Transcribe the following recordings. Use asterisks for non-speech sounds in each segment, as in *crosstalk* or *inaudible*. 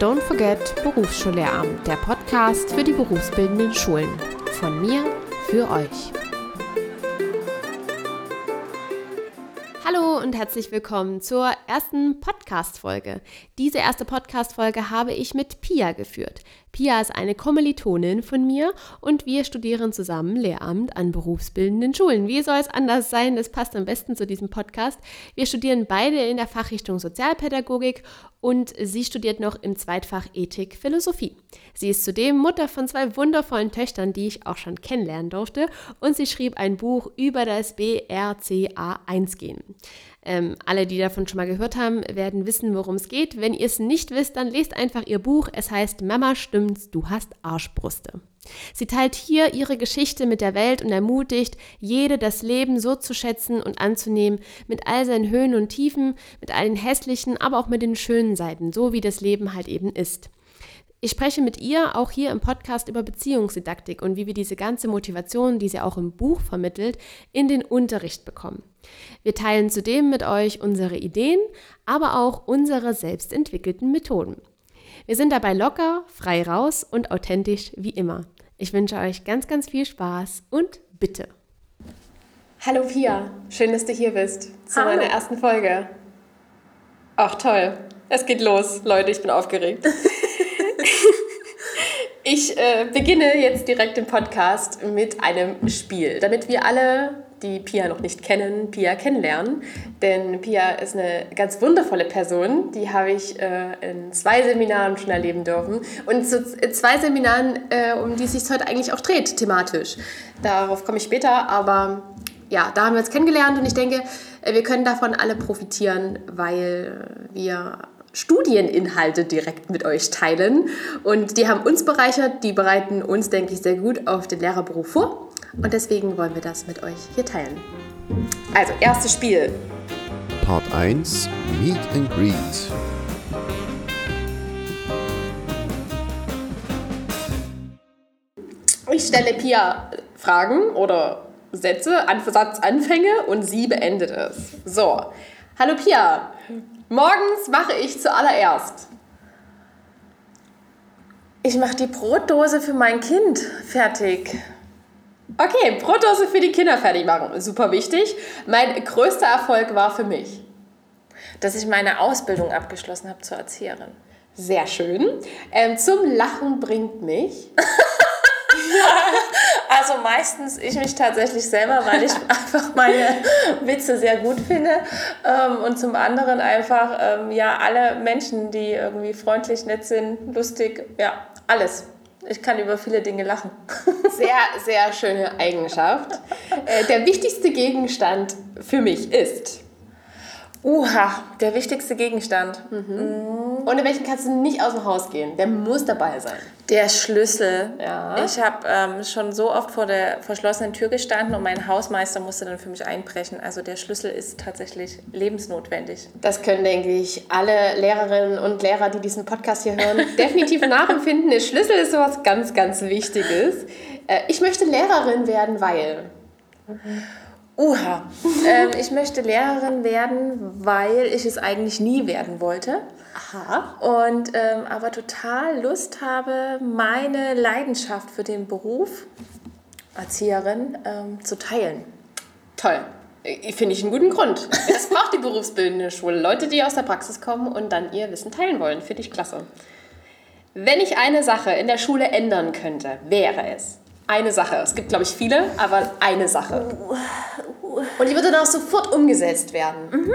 Don't Forget Berufsschullehramt, der Podcast für die berufsbildenden Schulen. Von mir für euch. Hallo und herzlich willkommen zur ersten Podcast-Folge. Diese erste Podcast-Folge habe ich mit Pia geführt. Pia ist eine Kommilitonin von mir und wir studieren zusammen Lehramt an berufsbildenden Schulen. Wie soll es anders sein? Das passt am besten zu diesem Podcast. Wir studieren beide in der Fachrichtung Sozialpädagogik und sie studiert noch im Zweitfach Ethik Philosophie. Sie ist zudem Mutter von zwei wundervollen Töchtern, die ich auch schon kennenlernen durfte und sie schrieb ein Buch über das BRCA1-Gen. Ähm, alle, die davon schon mal gehört haben, werden wissen, worum es geht. Wenn ihr es nicht wisst, dann lest einfach ihr Buch. Es heißt Mama stimmt's, du hast Arschbrüste. Sie teilt hier ihre Geschichte mit der Welt und ermutigt, jede das Leben so zu schätzen und anzunehmen, mit all seinen Höhen und Tiefen, mit all den hässlichen, aber auch mit den schönen Seiten, so wie das Leben halt eben ist. Ich spreche mit ihr auch hier im Podcast über Beziehungsdidaktik und wie wir diese ganze Motivation, die sie auch im Buch vermittelt, in den Unterricht bekommen. Wir teilen zudem mit euch unsere Ideen, aber auch unsere selbstentwickelten Methoden. Wir sind dabei locker, frei raus und authentisch wie immer. Ich wünsche euch ganz, ganz viel Spaß und bitte. Hallo Pia, schön, dass du hier bist zu Hallo. meiner ersten Folge. Ach toll, es geht los, Leute, ich bin aufgeregt. *laughs* ich äh, beginne jetzt direkt den Podcast mit einem Spiel, damit wir alle die Pia noch nicht kennen, Pia kennenlernen. Denn Pia ist eine ganz wundervolle Person. Die habe ich äh, in zwei Seminaren schon erleben dürfen. Und zu zwei Seminaren, äh, um die es sich heute eigentlich auch dreht, thematisch. Darauf komme ich später. Aber ja, da haben wir uns kennengelernt und ich denke, äh, wir können davon alle profitieren, weil wir Studieninhalte direkt mit euch teilen. Und die haben uns bereichert, die bereiten uns, denke ich, sehr gut auf den Lehrerberuf vor. Und deswegen wollen wir das mit euch hier teilen. Also, erstes Spiel. Part 1 Meet and Greet. Ich stelle Pia Fragen oder Sätze, Satzanfänge und sie beendet es. So, hallo Pia. Morgens mache ich zuallererst. Ich mache die Brotdose für mein Kind fertig. Okay, Brotdose für die Kinder fertig machen. Super wichtig. Mein größter Erfolg war für mich. Dass ich meine Ausbildung abgeschlossen habe zur Erzieherin. Sehr schön. Ähm, zum Lachen bringt mich. *laughs* *laughs* also meistens ich mich tatsächlich selber, weil ich *laughs* einfach meine Witze sehr gut finde. Ähm, und zum anderen einfach, ähm, ja, alle Menschen, die irgendwie freundlich, nett sind, lustig, ja, alles. Ich kann über viele Dinge lachen. *laughs* Sehr, sehr schöne Eigenschaft. Äh, der wichtigste Gegenstand für mich ist. Uha, der wichtigste Gegenstand. Mhm. Ohne welchen kannst du nicht aus dem Haus gehen. Der muss dabei sein. Der Schlüssel. Ja. Ich habe ähm, schon so oft vor der verschlossenen Tür gestanden und mein Hausmeister musste dann für mich einbrechen. Also der Schlüssel ist tatsächlich lebensnotwendig. Das können, denke ich, alle Lehrerinnen und Lehrer, die diesen Podcast hier hören, *laughs* definitiv nachempfinden. Der Schlüssel ist sowas ganz, ganz Wichtiges. Äh, ich möchte Lehrerin werden, weil... Mhm. Uha, ähm, ich möchte Lehrerin werden, weil ich es eigentlich nie werden wollte. Aha. Und ähm, aber total Lust habe, meine Leidenschaft für den Beruf Erzieherin ähm, zu teilen. Toll. Finde ich einen guten Grund. Das braucht die berufsbildende Schule. Leute, die aus der Praxis kommen und dann ihr Wissen teilen wollen. Finde ich klasse. Wenn ich eine Sache in der Schule ändern könnte, wäre es eine Sache. Es gibt, glaube ich, viele, aber eine Sache. Und die wird dann auch sofort umgesetzt werden. Mhm.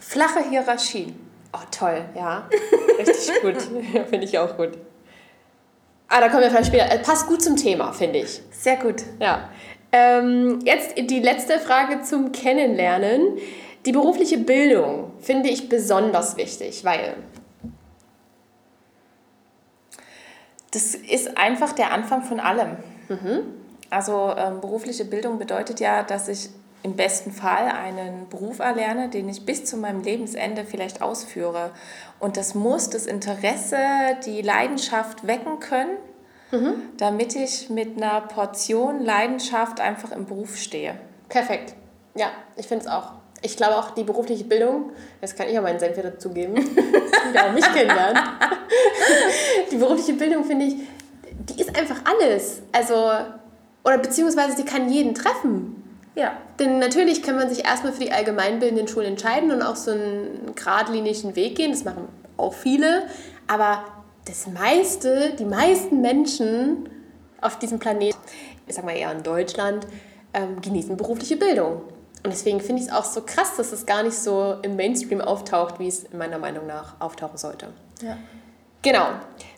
Flache Hierarchie. Oh, toll, ja. Richtig *laughs* gut. finde ich auch gut. Ah, da kommen wir vielleicht später. Äh, passt gut zum Thema, finde ich. Sehr gut. Ja. Ähm, jetzt die letzte Frage zum Kennenlernen. Die berufliche Bildung finde ich besonders wichtig, weil das ist einfach der Anfang von allem. Mhm. Also ähm, berufliche Bildung bedeutet ja, dass ich im besten Fall einen Beruf erlerne, den ich bis zu meinem Lebensende vielleicht ausführe. Und das muss das Interesse, die Leidenschaft wecken können, mhm. damit ich mit einer Portion Leidenschaft einfach im Beruf stehe. Perfekt. Ja, ich finde es auch. ich glaube auch die berufliche Bildung, jetzt kann ich ja meinen Senf *laughs* dazugeben, ja, mich kennenlernen. *laughs* die berufliche Bildung finde ich, die ist einfach alles. Also, oder beziehungsweise sie kann jeden treffen. Ja. Denn natürlich kann man sich erstmal für die allgemeinbildenden Schulen entscheiden und auch so einen geradlinigen Weg gehen. Das machen auch viele. Aber das meiste, die meisten Menschen auf diesem Planeten, ich sag mal eher in Deutschland, ähm, genießen berufliche Bildung. Und deswegen finde ich es auch so krass, dass es gar nicht so im Mainstream auftaucht, wie es meiner Meinung nach auftauchen sollte. Ja. Genau.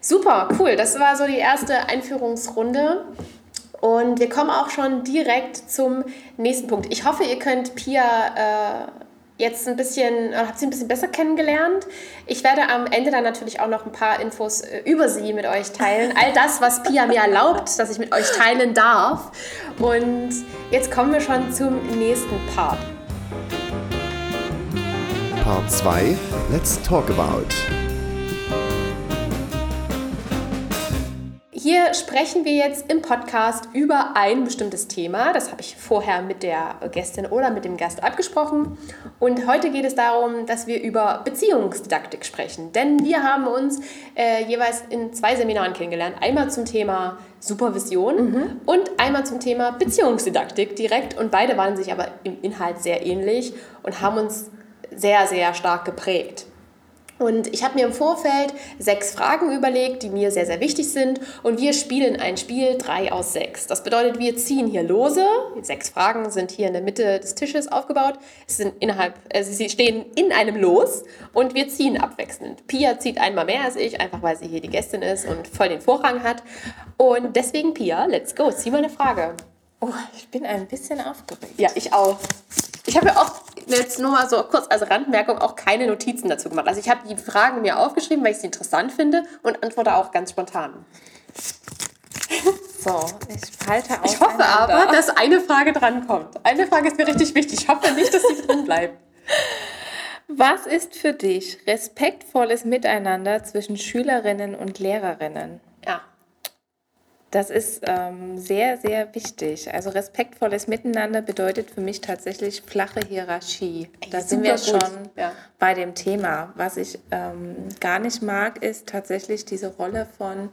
Super, cool. Das war so die erste Einführungsrunde. Und wir kommen auch schon direkt zum nächsten Punkt. Ich hoffe, ihr könnt Pia äh, jetzt ein bisschen, habt sie ein bisschen besser kennengelernt. Ich werde am Ende dann natürlich auch noch ein paar Infos äh, über sie mit euch teilen. All das, was Pia mir erlaubt, dass ich mit euch teilen darf. Und jetzt kommen wir schon zum nächsten Part. Part 2 Let's Talk About. Hier sprechen wir jetzt im Podcast über ein bestimmtes Thema. Das habe ich vorher mit der Gästin oder mit dem Gast abgesprochen. Und heute geht es darum, dass wir über Beziehungsdidaktik sprechen. Denn wir haben uns äh, jeweils in zwei Seminaren kennengelernt. Einmal zum Thema Supervision mhm. und einmal zum Thema Beziehungsdidaktik direkt. Und beide waren sich aber im Inhalt sehr ähnlich und haben uns sehr, sehr stark geprägt. Und ich habe mir im Vorfeld sechs Fragen überlegt, die mir sehr, sehr wichtig sind. Und wir spielen ein Spiel drei aus sechs. Das bedeutet, wir ziehen hier Lose. Die sechs Fragen sind hier in der Mitte des Tisches aufgebaut. Es sind innerhalb, also sie stehen in einem Los und wir ziehen abwechselnd. Pia zieht einmal mehr als ich, einfach weil sie hier die Gästin ist und voll den Vorrang hat. Und deswegen, Pia, let's go. Zieh mal eine Frage. Oh, ich bin ein bisschen aufgeregt. Ja, ich auch. Ich habe ja auch jetzt nur mal so kurz als Randmerkung auch keine Notizen dazu gemacht. Also ich habe die Fragen mir aufgeschrieben, weil ich sie interessant finde und antworte auch ganz spontan. So, ich halte auf. Ich hoffe aber, dass eine Frage drankommt. Eine Frage ist mir richtig wichtig. Ich hoffe nicht, dass sie drin bleibt. Was ist für dich respektvolles Miteinander zwischen Schülerinnen und Lehrerinnen? Das ist ähm, sehr, sehr wichtig. Also respektvolles Miteinander bedeutet für mich tatsächlich flache Hierarchie. Ey, da sind wir schon ja. bei dem Thema. Was ich ähm, gar nicht mag, ist tatsächlich diese Rolle von,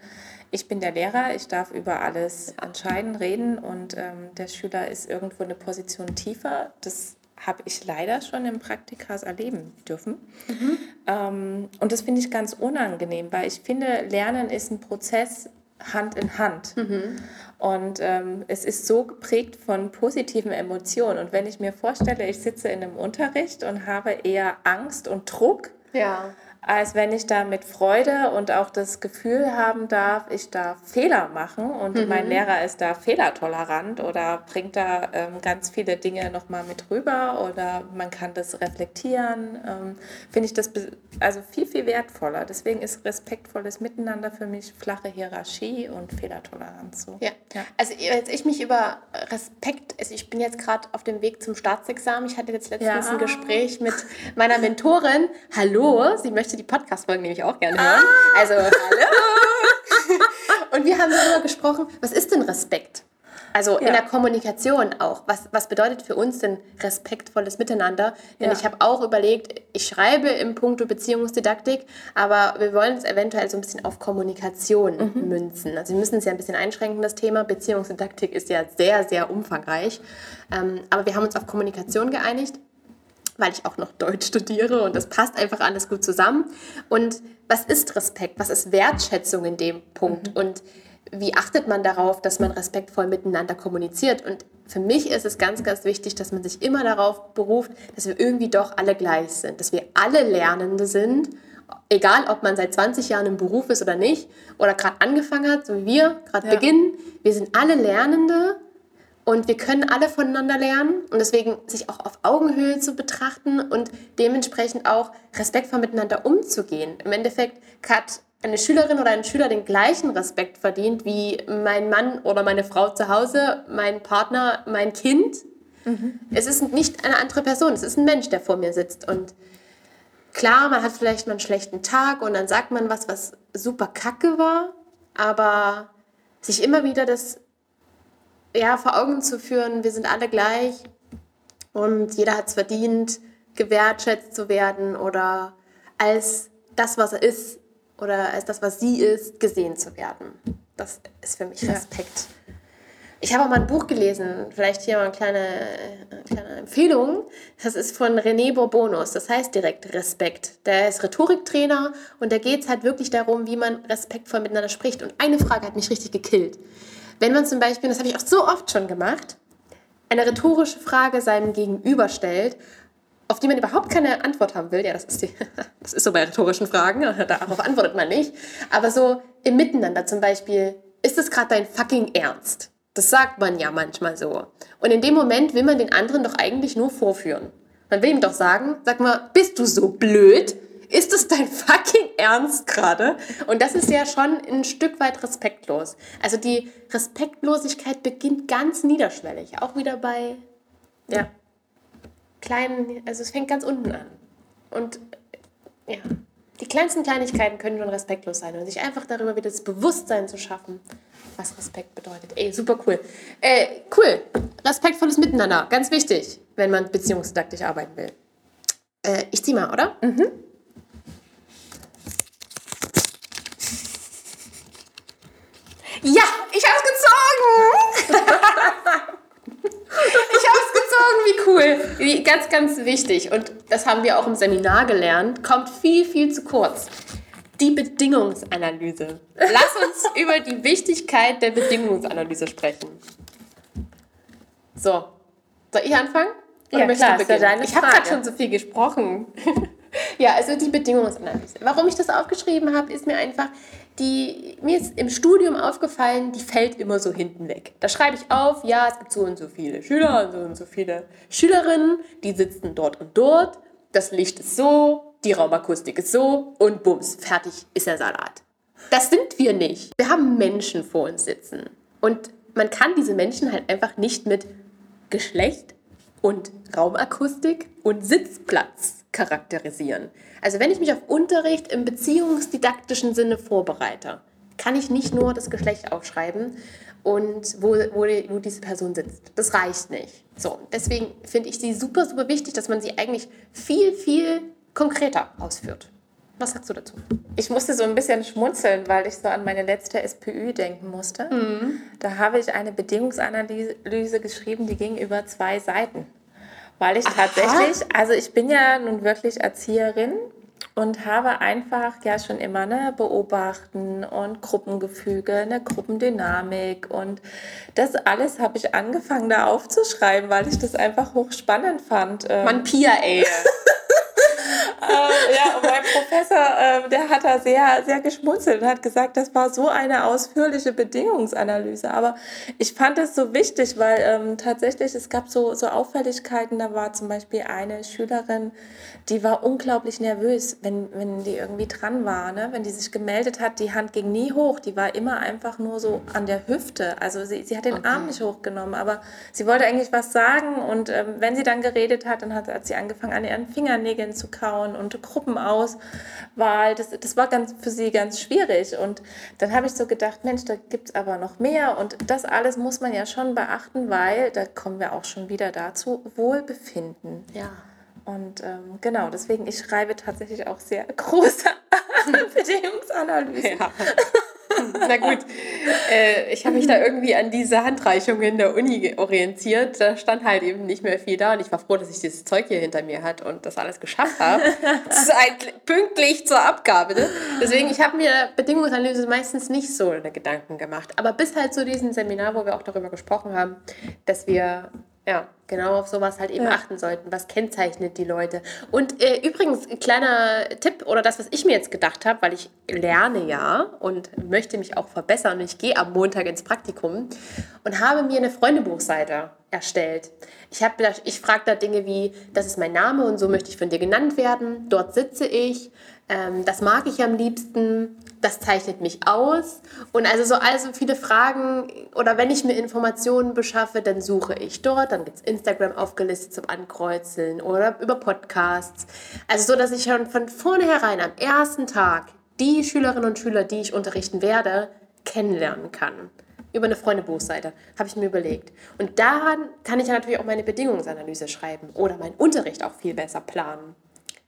ich bin der Lehrer, ich darf über alles entscheiden, reden und ähm, der Schüler ist irgendwo eine Position tiefer. Das habe ich leider schon im Praktikas erleben dürfen. Mhm. Ähm, und das finde ich ganz unangenehm, weil ich finde, Lernen ist ein Prozess, Hand in Hand. Mhm. Und ähm, es ist so geprägt von positiven Emotionen. Und wenn ich mir vorstelle, ich sitze in einem Unterricht und habe eher Angst und Druck, ja als wenn ich da mit Freude und auch das Gefühl haben darf, ich darf Fehler machen und mhm. mein Lehrer ist da fehlertolerant oder bringt da ähm, ganz viele Dinge nochmal mit rüber oder man kann das reflektieren, ähm, finde ich das also viel, viel wertvoller. Deswegen ist respektvolles Miteinander für mich flache Hierarchie und Fehlertoleranz. So. Ja. ja. also als ich mich über Respekt, also ich bin jetzt gerade auf dem Weg zum Staatsexamen, ich hatte jetzt letztens ja. ein Gespräch mit meiner Mentorin, hallo, sie möchte die Podcast-Folgen nämlich auch gerne hören. Ah. Also, hallo. *laughs* Und wir haben darüber gesprochen, was ist denn Respekt? Also ja. in der Kommunikation auch. Was, was bedeutet für uns denn respektvolles Miteinander? Denn ja. ich habe auch überlegt, ich schreibe im Punkto Beziehungsdidaktik, aber wir wollen es eventuell so ein bisschen auf Kommunikation mhm. münzen. Also wir müssen es ja ein bisschen einschränken, das Thema. Beziehungsdidaktik ist ja sehr, sehr umfangreich. Ähm, aber wir haben uns auf Kommunikation geeinigt weil ich auch noch Deutsch studiere und das passt einfach alles gut zusammen. Und was ist Respekt? Was ist Wertschätzung in dem Punkt? Mhm. Und wie achtet man darauf, dass man respektvoll miteinander kommuniziert? Und für mich ist es ganz, ganz wichtig, dass man sich immer darauf beruft, dass wir irgendwie doch alle gleich sind, dass wir alle Lernende sind, egal ob man seit 20 Jahren im Beruf ist oder nicht, oder gerade angefangen hat, so wie wir, gerade ja. beginnen. Wir sind alle Lernende und wir können alle voneinander lernen und deswegen sich auch auf Augenhöhe zu betrachten und dementsprechend auch respektvoll miteinander umzugehen. Im Endeffekt hat eine Schülerin oder ein Schüler den gleichen Respekt verdient wie mein Mann oder meine Frau zu Hause, mein Partner, mein Kind. Mhm. Es ist nicht eine andere Person, es ist ein Mensch, der vor mir sitzt. Und klar, man hat vielleicht mal einen schlechten Tag und dann sagt man was, was super kacke war, aber sich immer wieder das ja, vor Augen zu führen, wir sind alle gleich und jeder hat es verdient, gewertschätzt zu werden oder als das, was er ist oder als das, was sie ist, gesehen zu werden. Das ist für mich Respekt. Ja. Ich habe auch mal ein Buch gelesen, vielleicht hier mal eine kleine, eine kleine Empfehlung. Das ist von René Bourbonus, das heißt direkt Respekt. Der ist Rhetoriktrainer und da geht es halt wirklich darum, wie man respektvoll miteinander spricht. Und eine Frage hat mich richtig gekillt. Wenn man zum Beispiel, das habe ich auch so oft schon gemacht, eine rhetorische Frage seinem Gegenüber stellt, auf die man überhaupt keine Antwort haben will, ja, das ist, die, *laughs* das ist so bei rhetorischen Fragen, *laughs* darauf antwortet man nicht, aber so im Miteinander zum Beispiel, ist es gerade dein fucking Ernst? Das sagt man ja manchmal so. Und in dem Moment will man den anderen doch eigentlich nur vorführen. Man will ihm doch sagen, sag mal, bist du so blöd? Ist es dein fucking Ernst gerade? Und das ist ja schon ein Stück weit respektlos. Also die Respektlosigkeit beginnt ganz niederschwellig. Auch wieder bei, ja, kleinen, also es fängt ganz unten an. Und ja, die kleinsten Kleinigkeiten können schon respektlos sein und sich einfach darüber wieder das Bewusstsein zu schaffen, was Respekt bedeutet. Ey, super cool. Äh, cool. Respektvolles Miteinander, ganz wichtig, wenn man beziehungsdidaktisch arbeiten will. Äh, ich zieh mal, oder? Mhm. Ja, ich hab's gezogen! *laughs* ich hab's gezogen, wie cool. Ganz, ganz wichtig. Und das haben wir auch im Seminar gelernt. Kommt viel, viel zu kurz. Die Bedingungsanalyse. Lass uns *laughs* über die Wichtigkeit der Bedingungsanalyse sprechen. So, soll ich anfangen? Oder ja, klar, Ich habe gerade schon so viel gesprochen. *laughs* *laughs* ja, also die Bedingungsanalyse. Warum ich das aufgeschrieben habe, ist mir einfach, die, mir ist im Studium aufgefallen, die fällt immer so hinten weg. Da schreibe ich auf, ja, es gibt so und so viele Schüler und so und so viele Schülerinnen, die sitzen dort und dort, das Licht ist so, die Raumakustik ist so und bums, fertig ist der Salat. Das sind wir nicht. Wir haben Menschen vor uns sitzen. Und man kann diese Menschen halt einfach nicht mit Geschlecht und Raumakustik und Sitzplatz charakterisieren. Also wenn ich mich auf Unterricht im beziehungsdidaktischen Sinne vorbereite, kann ich nicht nur das Geschlecht aufschreiben und wo, wo, die, wo diese Person sitzt. Das reicht nicht. So, deswegen finde ich sie super, super wichtig, dass man sie eigentlich viel, viel konkreter ausführt. Was sagst du dazu? Ich musste so ein bisschen schmunzeln, weil ich so an meine letzte SPÜ denken musste. Mhm. Da habe ich eine Bedingungsanalyse geschrieben, die ging über zwei Seiten. Weil ich Aha. tatsächlich, also ich bin ja nun wirklich Erzieherin und habe einfach ja schon immer ne Beobachten und Gruppengefüge, eine Gruppendynamik und das alles habe ich angefangen da aufzuschreiben, weil ich das einfach hochspannend fand. Ähm. Man Pia, ey. *laughs* äh, ja, und mein Professor, äh, der hat da sehr, sehr geschmunzelt und hat gesagt, das war so eine ausführliche Bedingungsanalyse. Aber ich fand es so wichtig, weil ähm, tatsächlich es gab so, so Auffälligkeiten. Da war zum Beispiel eine Schülerin, die war unglaublich nervös, wenn, wenn die irgendwie dran war. Ne? Wenn die sich gemeldet hat, die Hand ging nie hoch. Die war immer einfach nur so an der Hüfte. Also sie, sie hat den okay. Arm nicht hochgenommen, aber sie wollte eigentlich was sagen. Und ähm, wenn sie dann geredet hat, dann hat, hat sie angefangen, an ihren Fingernägeln zu kauen und Gruppenauswahl. Das, das war ganz, für sie ganz schwierig. Und dann habe ich so gedacht, Mensch, da gibt es aber noch mehr. Und das alles muss man ja schon beachten, weil, da kommen wir auch schon wieder dazu, Wohlbefinden. Ja. Und ähm, genau, deswegen, ich schreibe tatsächlich auch sehr *laughs* große *laughs* Bedingungsanalysen. Ja. Na gut, äh, ich habe mich da irgendwie an diese Handreichung in der Uni orientiert. Da stand halt eben nicht mehr viel da und ich war froh, dass ich dieses Zeug hier hinter mir hat und das alles geschafft habe. *laughs* pünktlich zur Abgabe. Ne? Deswegen, ich habe mir Bedingungsanalyse meistens nicht so Gedanken gemacht. Aber bis halt zu diesem Seminar, wo wir auch darüber gesprochen haben, dass wir ja, genau auf sowas halt eben ja. achten sollten. Was kennzeichnet die Leute? Und äh, übrigens, kleiner Tipp oder das, was ich mir jetzt gedacht habe, weil ich lerne ja und möchte mich auch verbessern und ich gehe am Montag ins Praktikum und habe mir eine Freundebuchseite erstellt. Ich, ich frage da Dinge wie, das ist mein Name und so möchte ich von dir genannt werden, dort sitze ich, ähm, das mag ich am liebsten, das zeichnet mich aus. Und also so also viele Fragen oder wenn ich mir Informationen beschaffe, dann suche ich dort, dann gibt es Instagram aufgelistet zum Ankreuzeln oder über Podcasts. Also so, dass ich schon von vornherein am ersten Tag die Schülerinnen und Schüler, die ich unterrichten werde, kennenlernen kann. Über eine Freunde-Buchseite, habe ich mir überlegt. Und daran kann ich ja natürlich auch meine Bedingungsanalyse schreiben oder meinen Unterricht auch viel besser planen.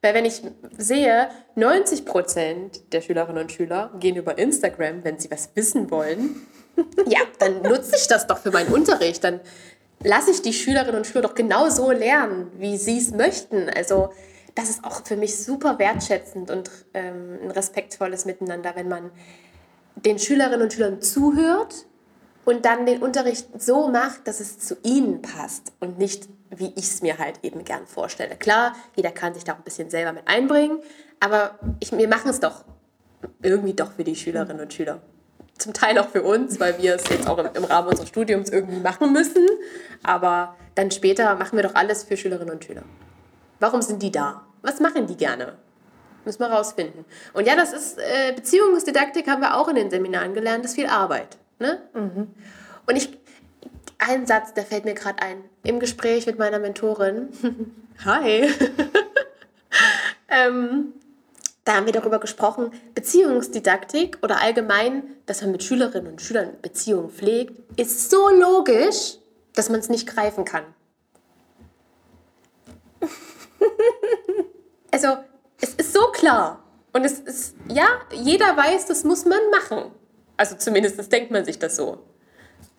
Weil wenn ich sehe, 90 Prozent der Schülerinnen und Schüler gehen über Instagram, wenn sie was wissen wollen, *laughs* ja, dann nutze ich das doch für meinen Unterricht. Dann lasse ich die Schülerinnen und Schüler doch genau so lernen, wie sie es möchten. Also das ist auch für mich super wertschätzend und ähm, ein respektvolles Miteinander, wenn man den Schülerinnen und Schülern zuhört und dann den Unterricht so macht, dass es zu ihnen passt und nicht, wie ich es mir halt eben gern vorstelle. Klar, jeder kann sich da auch ein bisschen selber mit einbringen, aber ich, wir machen es doch irgendwie doch für die Schülerinnen und Schüler. Zum Teil auch für uns, weil wir es jetzt auch im, Rahmen unseres Studiums irgendwie machen müssen. Aber dann später machen wir doch alles für Schülerinnen und Schüler. Warum sind die da? Was machen die gerne? Müssen wir rausfinden. Und ja, das ist, äh, Beziehungsdidaktik haben wir auch in den Seminaren gelernt, das ist viel Arbeit. Ne? Mhm. Und ich, ein Satz, der fällt mir gerade ein. Im Gespräch mit meiner Mentorin. *laughs* Hi. *laughs* ähm, da haben wir darüber gesprochen, Beziehungsdidaktik oder allgemein, dass man mit Schülerinnen und Schülern Beziehungen pflegt, ist so logisch, dass man es nicht greifen kann. *laughs* also, es ist so klar. Und es ist, ja, jeder weiß, das muss man machen. Also zumindest denkt man sich das so.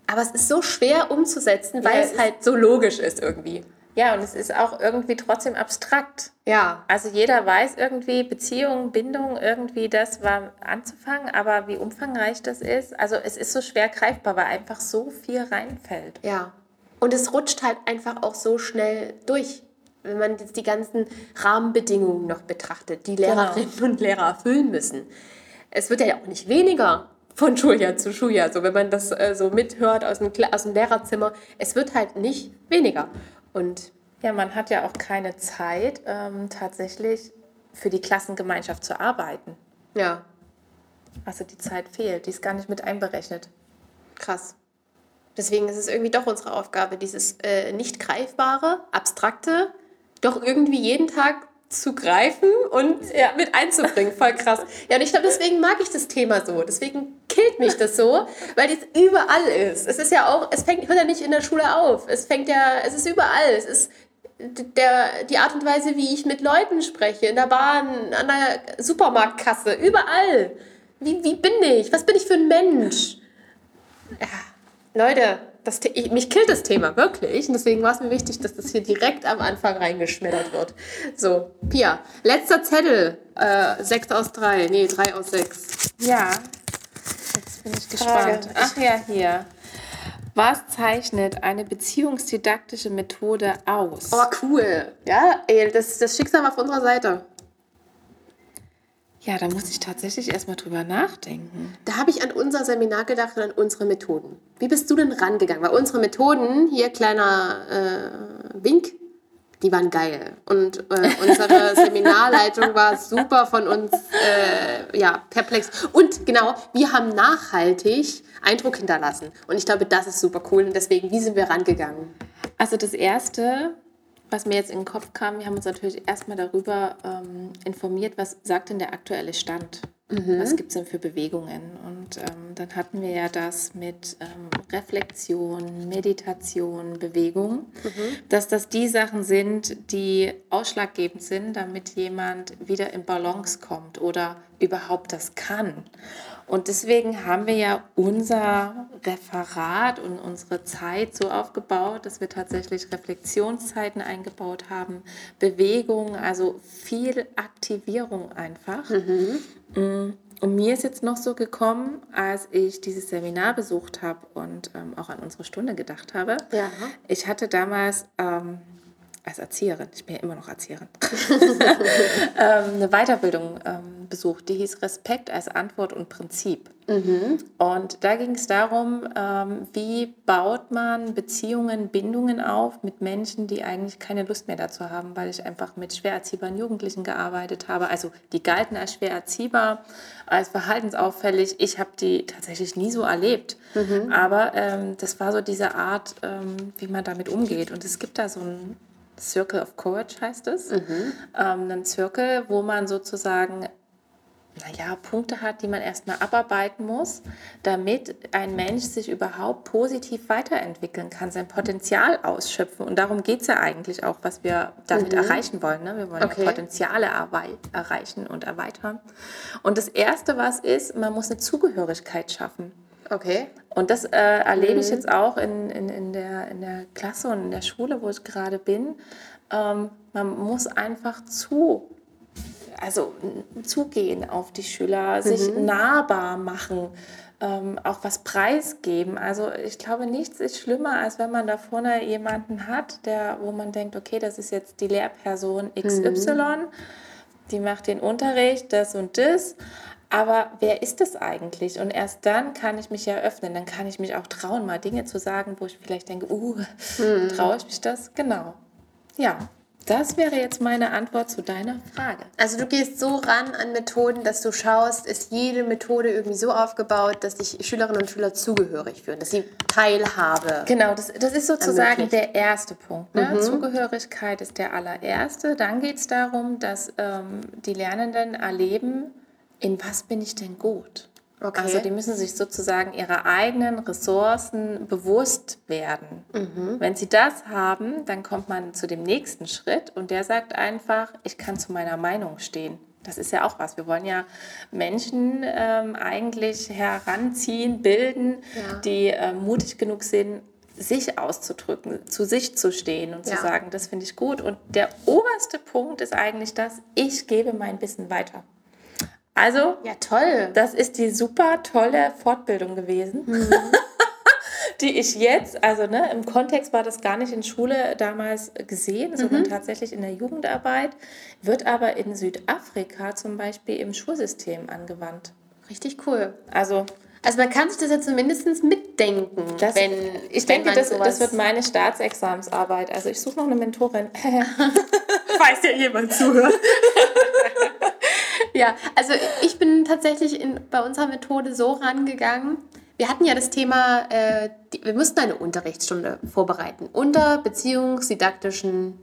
Aber es ist so schwer umzusetzen, weil ja, es, es halt so logisch ist irgendwie. Ja, und es ist auch irgendwie trotzdem abstrakt. Ja. Also jeder weiß irgendwie, Beziehung, Bindung, irgendwie das war anzufangen, aber wie umfangreich das ist, also es ist so schwer greifbar, weil einfach so viel reinfällt. Ja. Und es rutscht halt einfach auch so schnell durch wenn man jetzt die ganzen Rahmenbedingungen noch betrachtet, die genau. Lehrerinnen genau. und Lehrer erfüllen müssen. Es wird ja auch nicht weniger von Schuljahr zu Schuljahr, so wenn man das äh, so mithört aus dem, aus dem Lehrerzimmer. Es wird halt nicht weniger. Und ja, man hat ja auch keine Zeit, ähm, tatsächlich für die Klassengemeinschaft zu arbeiten. Ja. Also die Zeit fehlt, die ist gar nicht mit einberechnet. Krass. Deswegen ist es irgendwie doch unsere Aufgabe, dieses äh, nicht greifbare, abstrakte doch irgendwie jeden Tag zu greifen und ja, mit einzubringen. Voll krass. Ja, und ich glaube, deswegen mag ich das Thema so. Deswegen killt mich das so, weil es überall ist. Es ist ja auch, es fängt, hört ja nicht in der Schule auf. Es fängt ja, es ist überall. Es ist der, die Art und Weise, wie ich mit Leuten spreche, in der Bahn, an der Supermarktkasse, überall. Wie, wie bin ich? Was bin ich für ein Mensch? Ja, Leute, das, mich killt das Thema wirklich. Und deswegen war es mir wichtig, dass das hier direkt am Anfang reingeschmettert wird. So, Pia, letzter Zettel. Äh, 6 aus 3. Nee, 3 aus 6. Ja, jetzt bin ich gespannt. Ach ja, hier. Was zeichnet eine beziehungsdidaktische Methode aus? Oh, cool. Ja, ey, das, das Schicksal auf unserer Seite. Ja, da muss ich tatsächlich erstmal drüber nachdenken. Da habe ich an unser Seminar gedacht und an unsere Methoden. Wie bist du denn rangegangen? Weil unsere Methoden, hier kleiner äh, Wink, die waren geil. Und äh, unsere *laughs* Seminarleitung war super von uns äh, ja, perplex. Und genau, wir haben nachhaltig Eindruck hinterlassen. Und ich glaube, das ist super cool. Und deswegen, wie sind wir rangegangen? Also das Erste, was mir jetzt in den Kopf kam, wir haben uns natürlich erstmal darüber ähm, informiert, was sagt denn der aktuelle Stand? Mhm. Was gibt es denn für Bewegungen? Und ähm, dann hatten wir ja das mit ähm, Reflexion, Meditation, Bewegung, mhm. dass das die Sachen sind, die ausschlaggebend sind, damit jemand wieder in Balance kommt oder überhaupt das kann. Und deswegen haben wir ja unser Referat und unsere Zeit so aufgebaut, dass wir tatsächlich Reflexionszeiten eingebaut haben, Bewegung, also viel Aktivierung einfach. Mhm. Mm, und mir ist jetzt noch so gekommen, als ich dieses Seminar besucht habe und ähm, auch an unsere Stunde gedacht habe. Ja. Ich hatte damals ähm, als Erzieherin, ich bin ja immer noch Erzieherin, *laughs* ähm, eine Weiterbildung ähm, besucht, die hieß Respekt als Antwort und Prinzip. Mhm. Und da ging es darum, ähm, wie baut man Beziehungen, Bindungen auf mit Menschen, die eigentlich keine Lust mehr dazu haben, weil ich einfach mit schwer erziehbaren Jugendlichen gearbeitet habe. Also die galten als schwer erziehbar, als verhaltensauffällig. Ich habe die tatsächlich nie so erlebt. Mhm. Aber ähm, das war so diese Art, ähm, wie man damit umgeht. Und es gibt da so ein Circle of Courage heißt es. Mhm. Ähm, ein Circle, wo man sozusagen naja, Punkte hat, die man erstmal abarbeiten muss, damit ein Mensch sich überhaupt positiv weiterentwickeln kann, sein Potenzial ausschöpfen. Und darum geht es ja eigentlich auch, was wir damit mhm. erreichen wollen. Ne? Wir wollen okay. Potenziale erreichen und erweitern. Und das Erste, was ist, man muss eine Zugehörigkeit schaffen. Okay. Und das äh, erlebe mhm. ich jetzt auch in, in, in, der, in der Klasse und in der Schule, wo ich gerade bin. Ähm, man muss einfach zu also zugehen auf die Schüler, sich mhm. nahbar machen, ähm, auch was preisgeben. Also ich glaube, nichts ist schlimmer, als wenn man da vorne jemanden hat, der, wo man denkt, okay, das ist jetzt die Lehrperson XY, mhm. die macht den Unterricht, das und das. Aber wer ist es eigentlich? Und erst dann kann ich mich ja öffnen. Dann kann ich mich auch trauen, mal Dinge zu sagen, wo ich vielleicht denke, uh, mhm. traue ich mich das? Genau. Ja. Das wäre jetzt meine Antwort zu deiner Frage. Also du gehst so ran an Methoden, dass du schaust, ist jede Methode irgendwie so aufgebaut, dass sich Schülerinnen und Schüler zugehörig fühlen, dass sie Teilhabe. Genau, das, das ist sozusagen der erste Punkt. Ne? Mhm. Zugehörigkeit ist der allererste. Dann geht es darum, dass ähm, die Lernenden erleben, in was bin ich denn gut? Okay. Also die müssen sich sozusagen ihrer eigenen Ressourcen bewusst werden. Mhm. Wenn sie das haben, dann kommt man zu dem nächsten Schritt und der sagt einfach, ich kann zu meiner Meinung stehen. Das ist ja auch was. Wir wollen ja Menschen ähm, eigentlich heranziehen, bilden, ja. die äh, mutig genug sind, sich auszudrücken, zu sich zu stehen und ja. zu sagen, das finde ich gut. Und der oberste Punkt ist eigentlich das, ich gebe mein Wissen weiter. Also, ja, toll. Das ist die super tolle Fortbildung gewesen. Mhm. *laughs* die ich jetzt, also ne, im Kontext war das gar nicht in Schule damals gesehen, sondern mhm. tatsächlich in der Jugendarbeit, wird aber in Südafrika zum Beispiel im Schulsystem angewandt. Richtig cool. Also, also man kann sich das ja zumindest mitdenken. Das, wenn, ich wenn denke, das, das wird meine Staatsexamensarbeit. Also ich suche noch eine Mentorin. *laughs* Weiß ja jemand zuhört. *laughs* Ja, also ich bin tatsächlich in, bei unserer Methode so rangegangen. Wir hatten ja das Thema, äh, die, wir mussten eine Unterrichtsstunde vorbereiten unter beziehungsdidaktischen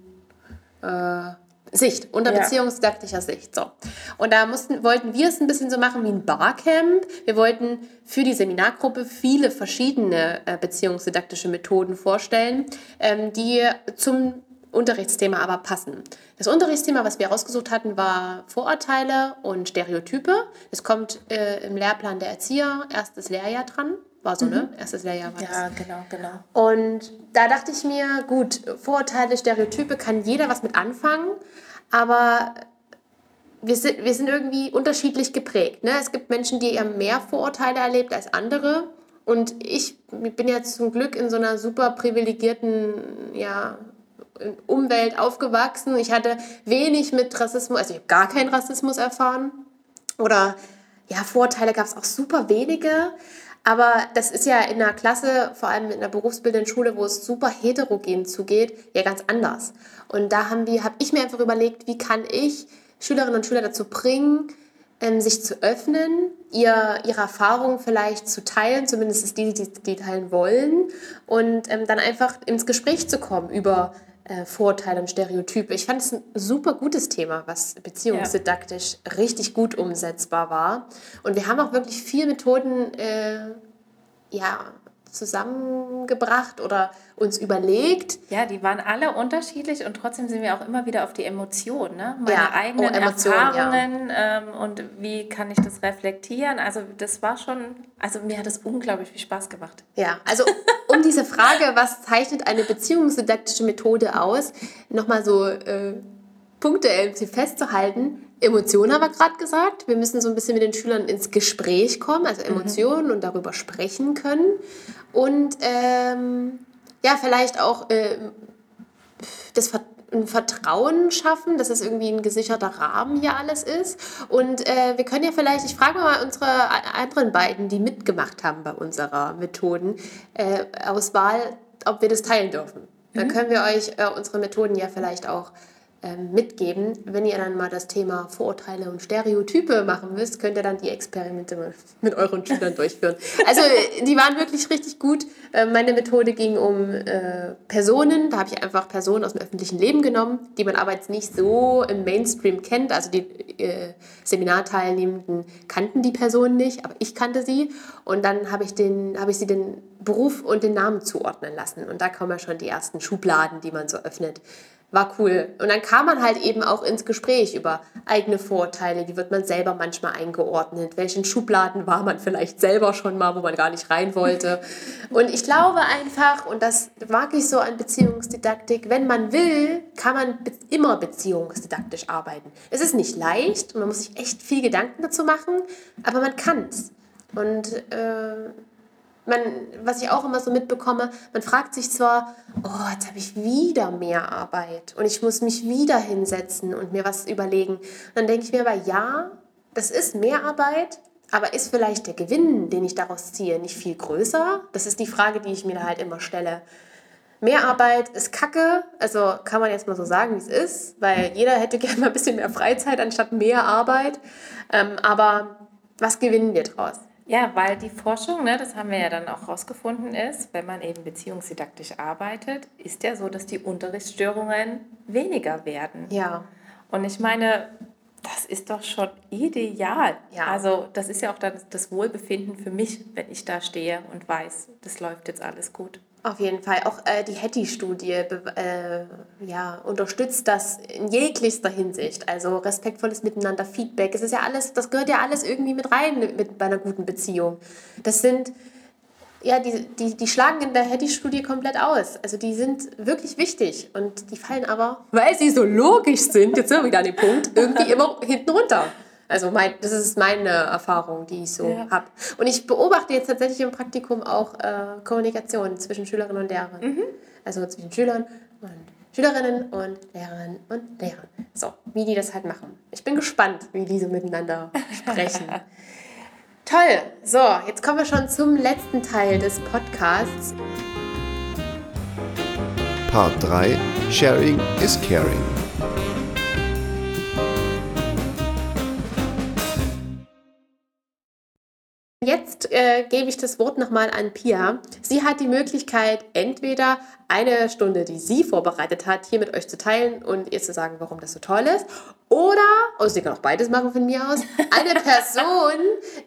äh, Sicht, unter ja. beziehungsdidaktischer Sicht. So. Und da mussten, wollten wir es ein bisschen so machen wie ein Barcamp. Wir wollten für die Seminargruppe viele verschiedene äh, beziehungsdidaktische Methoden vorstellen, ähm, die zum Unterrichtsthema aber passen. Das Unterrichtsthema, was wir rausgesucht hatten, war Vorurteile und Stereotype. Es kommt äh, im Lehrplan der Erzieher, erstes Lehrjahr dran. War so, ne? mhm. ne? Erstes Lehrjahr war ja, das. Ja, genau, genau. Und da dachte ich mir, gut, Vorurteile, Stereotype kann jeder was mit anfangen, aber wir sind, wir sind irgendwie unterschiedlich geprägt. Ne? Es gibt Menschen, die eher mehr Vorurteile erlebt als andere. Und ich bin ja zum Glück in so einer super privilegierten ja, Umwelt aufgewachsen. Ich hatte wenig mit Rassismus, also ich habe gar keinen Rassismus erfahren. Oder ja, Vorteile gab es auch super wenige. Aber das ist ja in der Klasse, vor allem in der berufsbildenden Schule, wo es super heterogen zugeht, ja ganz anders. Und da haben wir, habe ich mir einfach überlegt, wie kann ich Schülerinnen und Schüler dazu bringen, ähm, sich zu öffnen, ihr, ihre Erfahrungen vielleicht zu teilen, zumindest die, die, die teilen wollen, und ähm, dann einfach ins Gespräch zu kommen über äh, Vorteile und Stereotype. Ich fand es ein super gutes Thema, was beziehungsdidaktisch ja. richtig gut umsetzbar war. Und wir haben auch wirklich vier Methoden äh, ja, zusammengebracht oder uns überlegt. Ja, die waren alle unterschiedlich und trotzdem sind wir auch immer wieder auf die Emotionen, ne? meine ja. eigenen oh, Emotionen, Erfahrungen ja. ähm, und wie kann ich das reflektieren. Also das war schon, also mir hat es unglaublich viel Spaß gemacht. Ja, also um diese Frage, was zeichnet eine beziehungsdidaktische Methode aus, nochmal so äh, punktuell festzuhalten. Emotionen haben wir gerade gesagt. Wir müssen so ein bisschen mit den Schülern ins Gespräch kommen, also mhm. Emotionen mhm. und darüber sprechen können. Und ähm, ja, vielleicht auch äh, das ein Vertrauen schaffen, dass es irgendwie ein gesicherter Rahmen hier alles ist. Und äh, wir können ja vielleicht, ich frage mal unsere anderen beiden, die mitgemacht haben bei unserer Methodenauswahl, äh, ob wir das teilen dürfen. Mhm. Dann können wir euch äh, unsere Methoden ja vielleicht auch mitgeben. Wenn ihr dann mal das Thema Vorurteile und Stereotype machen müsst, könnt ihr dann die Experimente mit euren Schülern *laughs* durchführen. Also die waren wirklich richtig gut. Äh, meine Methode ging um äh, Personen. Da habe ich einfach Personen aus dem öffentlichen Leben genommen, die man aber jetzt nicht so im Mainstream kennt. Also die äh, Seminarteilnehmenden kannten die Personen nicht, aber ich kannte sie. Und dann habe ich, den, hab ich sie den Beruf und den Namen zuordnen lassen. Und da kommen ja schon die ersten Schubladen, die man so öffnet war cool. Und dann kam man halt eben auch ins Gespräch über eigene Vorteile, wie wird man selber manchmal eingeordnet, welchen Schubladen war man vielleicht selber schon mal, wo man gar nicht rein wollte. *laughs* Und ich glaube einfach, und das mag ich so an Beziehungsdidaktik, wenn man will, kann man immer beziehungsdidaktisch arbeiten. Es ist nicht leicht und man muss sich echt viel Gedanken dazu machen, aber man kann es. Und äh, man, was ich auch immer so mitbekomme, man fragt sich zwar, oh, jetzt habe ich wieder mehr Arbeit und ich muss mich wieder hinsetzen und mir was überlegen. dann denke ich mir aber, ja, das ist mehr Arbeit, aber ist vielleicht der Gewinn, den ich daraus ziehe, nicht viel größer? Das ist die Frage, die ich mir da halt immer stelle. Mehr Arbeit ist Kacke, also kann man jetzt mal so sagen, wie es ist, weil jeder hätte *laughs* gerne mal ein bisschen mehr Freizeit anstatt mehr Arbeit. Ähm, aber was gewinnen wir daraus? Ja, weil die Forschung, ne, das haben wir ja dann auch rausgefunden, ist, wenn man eben beziehungsdidaktisch arbeitet, ist ja so, dass die Unterrichtsstörungen weniger werden. Ja. Und ich meine, das ist doch schon ideal. Ja. Also das ist ja auch dann das Wohlbefinden für mich, wenn ich da stehe und weiß, das läuft jetzt alles gut. Auf jeden Fall. Auch äh, die Hattie-Studie äh, ja, unterstützt das in jeglichster Hinsicht. Also respektvolles Miteinander, Feedback. Es ist ja alles, das gehört ja alles irgendwie mit rein mit, bei einer guten Beziehung. Das sind, ja, die, die, die schlagen in der Hattie-Studie komplett aus. Also die sind wirklich wichtig und die fallen aber, weil sie so logisch sind, jetzt sind wir wieder an dem Punkt, irgendwie immer hinten runter. Also mein, das ist meine Erfahrung, die ich so ja. habe. Und ich beobachte jetzt tatsächlich im Praktikum auch äh, Kommunikation zwischen Schülerinnen und Lehrern. Mhm. Also zwischen Schülern und Schülerinnen und Lehrerinnen und Lehrern. So, wie die das halt machen. Ich bin gespannt, wie die so miteinander sprechen. *laughs* Toll. So, jetzt kommen wir schon zum letzten Teil des Podcasts. Part 3. Sharing is caring. Jetzt äh, gebe ich das Wort nochmal an Pia. Sie hat die Möglichkeit, entweder eine Stunde, die sie vorbereitet hat, hier mit euch zu teilen und ihr zu sagen, warum das so toll ist. Oder, oh, sie kann auch beides machen von mir aus, *laughs* eine Person,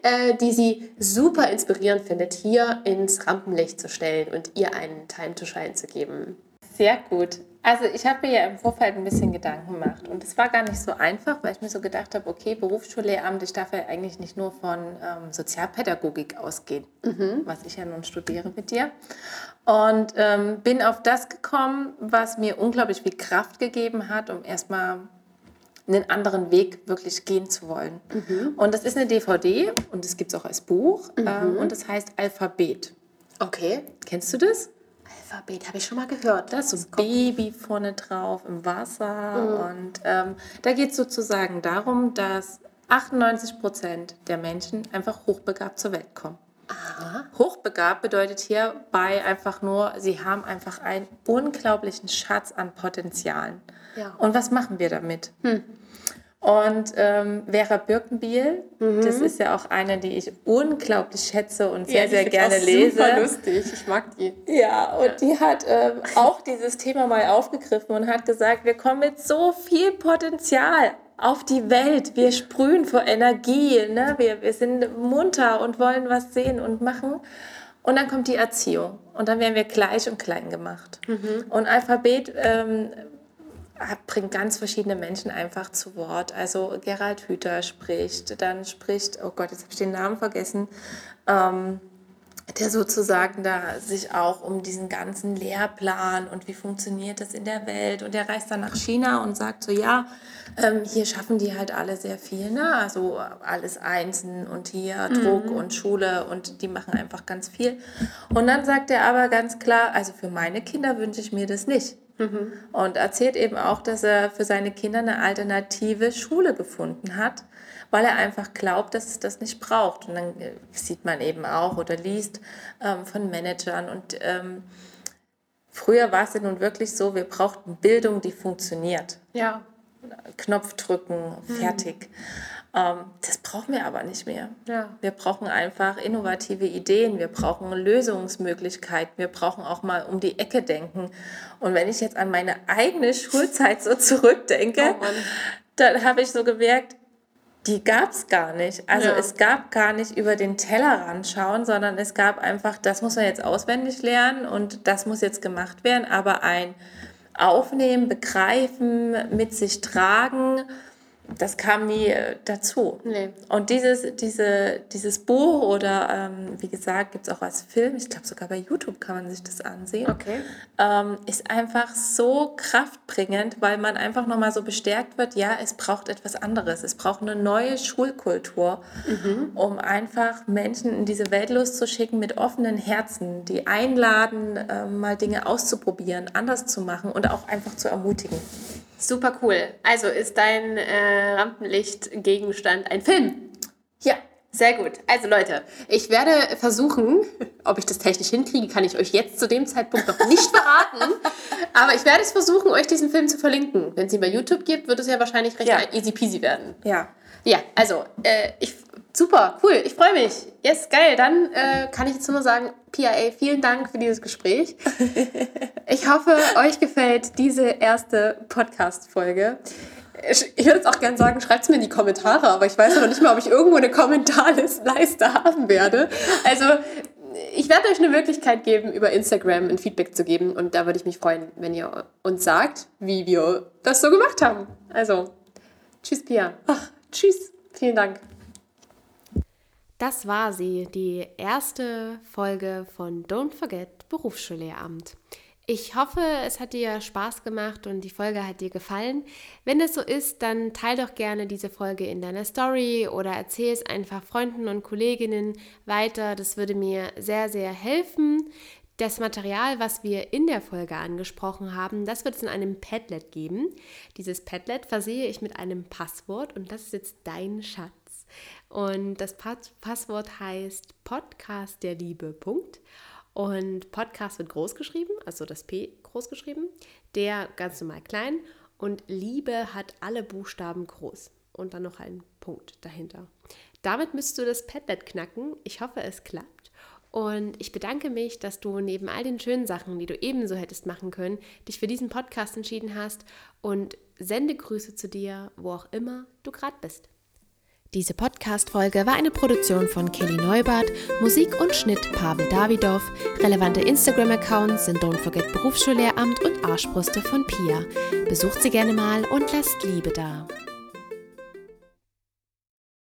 äh, die sie super inspirierend findet, hier ins Rampenlicht zu stellen und ihr einen Time to Shine zu geben. Sehr gut. Also ich habe mir ja im Vorfeld ein bisschen Gedanken gemacht und es war gar nicht so einfach, weil ich mir so gedacht habe, okay, Berufsschullehramt, ich darf ja eigentlich nicht nur von ähm, Sozialpädagogik ausgehen, mhm. was ich ja nun studiere mit dir. Und ähm, bin auf das gekommen, was mir unglaublich viel Kraft gegeben hat, um erstmal einen anderen Weg wirklich gehen zu wollen. Mhm. Und das ist eine DVD und das gibt es auch als Buch mhm. ähm, und das heißt Alphabet. Okay. Kennst du das? Alphabet habe ich schon mal gehört. Da ist so ein Baby vorne drauf im Wasser. Mhm. Und ähm, da geht es sozusagen darum, dass 98 Prozent der Menschen einfach hochbegabt zur Welt kommen. Aha. Hochbegabt bedeutet hierbei einfach nur, sie haben einfach einen unglaublichen Schatz an Potenzialen. Ja. Und was machen wir damit? Hm. Und ähm, Vera Birkenbiel, mhm. das ist ja auch eine, die ich unglaublich schätze und sehr, ja, sehr gerne lese. Super lustig, ich mag die. Ja, und ja. die hat ähm, auch dieses Thema mal aufgegriffen und hat gesagt, wir kommen mit so viel Potenzial auf die Welt. Wir sprühen vor Energie, ne? wir, wir sind munter und wollen was sehen und machen. Und dann kommt die Erziehung und dann werden wir gleich und klein gemacht. Mhm. Und Alphabet ähm, bringt ganz verschiedene Menschen einfach zu Wort. Also Gerald Hüther spricht, dann spricht, oh Gott, jetzt habe ich den Namen vergessen, ähm, der sozusagen da sich auch um diesen ganzen Lehrplan und wie funktioniert das in der Welt und der reist dann nach China und sagt so, ja, ähm, hier schaffen die halt alle sehr viel, ne? also alles Einsen und hier Druck mhm. und Schule und die machen einfach ganz viel. Und dann sagt er aber ganz klar, also für meine Kinder wünsche ich mir das nicht. Mhm. Und erzählt eben auch, dass er für seine Kinder eine alternative Schule gefunden hat, weil er einfach glaubt, dass es das nicht braucht. Und dann äh, sieht man eben auch oder liest ähm, von Managern. Und ähm, früher war es ja nun wirklich so, wir brauchten Bildung, die funktioniert. Ja. Knopf drücken, fertig. Ähm, das brauchen wir aber nicht mehr. Ja. Wir brauchen einfach innovative Ideen, wir brauchen Lösungsmöglichkeiten, wir brauchen auch mal um die Ecke denken. Und wenn ich jetzt an meine eigene Schulzeit so zurückdenke, Oh dann habe ich so gemerkt, die gab es gar nicht. Also Ja. es gab gar nicht über den Tellerrand schauen, sondern es gab einfach, das muss man jetzt auswendig lernen und das muss jetzt gemacht werden, aber ein Aufnehmen, Begreifen, mit sich tragen, das kam nie äh, dazu. Nee. Und dieses, diese, dieses Buch oder ähm, wie gesagt, gibt es auch als Film, ich glaube sogar bei YouTube kann man sich das ansehen Okay. ähm, ist einfach so kraftbringend, weil man einfach nochmal so bestärkt wird, ja, es braucht etwas anderes. Es braucht eine neue Schulkultur, um einfach Menschen in diese Welt loszuschicken mit offenen Herzen, die einladen, ähm, mal Dinge auszuprobieren, anders zu machen und auch einfach zu ermutigen. Super cool. Also ist dein äh, Rampenlicht-Gegenstand ein Film? Ja, Sehr gut. Also Leute, ich werde versuchen, ob ich das technisch hinkriege, kann ich euch jetzt zu dem Zeitpunkt noch nicht verraten. *laughs* Aber ich werde es versuchen, euch diesen Film zu verlinken. Wenn es ihn bei YouTube gibt, wird es ja wahrscheinlich recht Ja. easy peasy werden. ja. Ja, also, äh, ich, super, cool, ich freue mich. Yes, geil. Dann äh, kann ich jetzt nur sagen, Pia, vielen Dank für dieses Gespräch. *laughs* Ich hoffe, euch gefällt diese erste Podcast-Folge. Ich würde jetzt auch gerne sagen, schreibt es mir in die Kommentare, aber ich weiß noch nicht mal, ob ich irgendwo eine Kommentarleiste *laughs* haben werde. Also, ich werde euch eine Möglichkeit geben, über Instagram ein Feedback zu geben und da würde ich mich freuen, wenn ihr uns sagt, wie wir das so gemacht haben. Also, tschüss, Pia. Ach, tschüss. Vielen Dank. Das war sie, die erste Folge von Don't Forget Berufsschullehramt. Ich hoffe, es hat dir Spaß gemacht und die Folge hat dir gefallen. Wenn es so ist, dann teile doch gerne diese Folge in deiner Story oder erzähl es einfach Freunden und Kolleginnen weiter. Das würde mir sehr, sehr helfen. Das Material, was wir in der Folge angesprochen haben, das wird es in einem Padlet geben. Dieses Padlet versehe ich mit einem Passwort und das ist jetzt dein Schatz. Und das Pass Passwort heißt Podcast der Liebe. Punkt. Und Podcast wird groß geschrieben, also das P groß geschrieben, der ganz normal klein und Liebe hat alle Buchstaben groß und dann noch ein Punkt dahinter. Damit müsstest du das Padlet knacken. Ich hoffe, es klappt. Und ich bedanke mich, dass du neben all den schönen Sachen, die du ebenso hättest machen können, dich für diesen Podcast entschieden hast und sende Grüße zu dir, wo auch immer du gerade bist. Diese Podcast-Folge war eine Produktion von Kelly Neubart, Musik und Schnitt Pavel Davidow. Relevante Instagram-Accounts sind Don't Forget Berufsschullehramt und Arschbrüste von Pia. Besucht sie gerne mal und lasst Liebe da.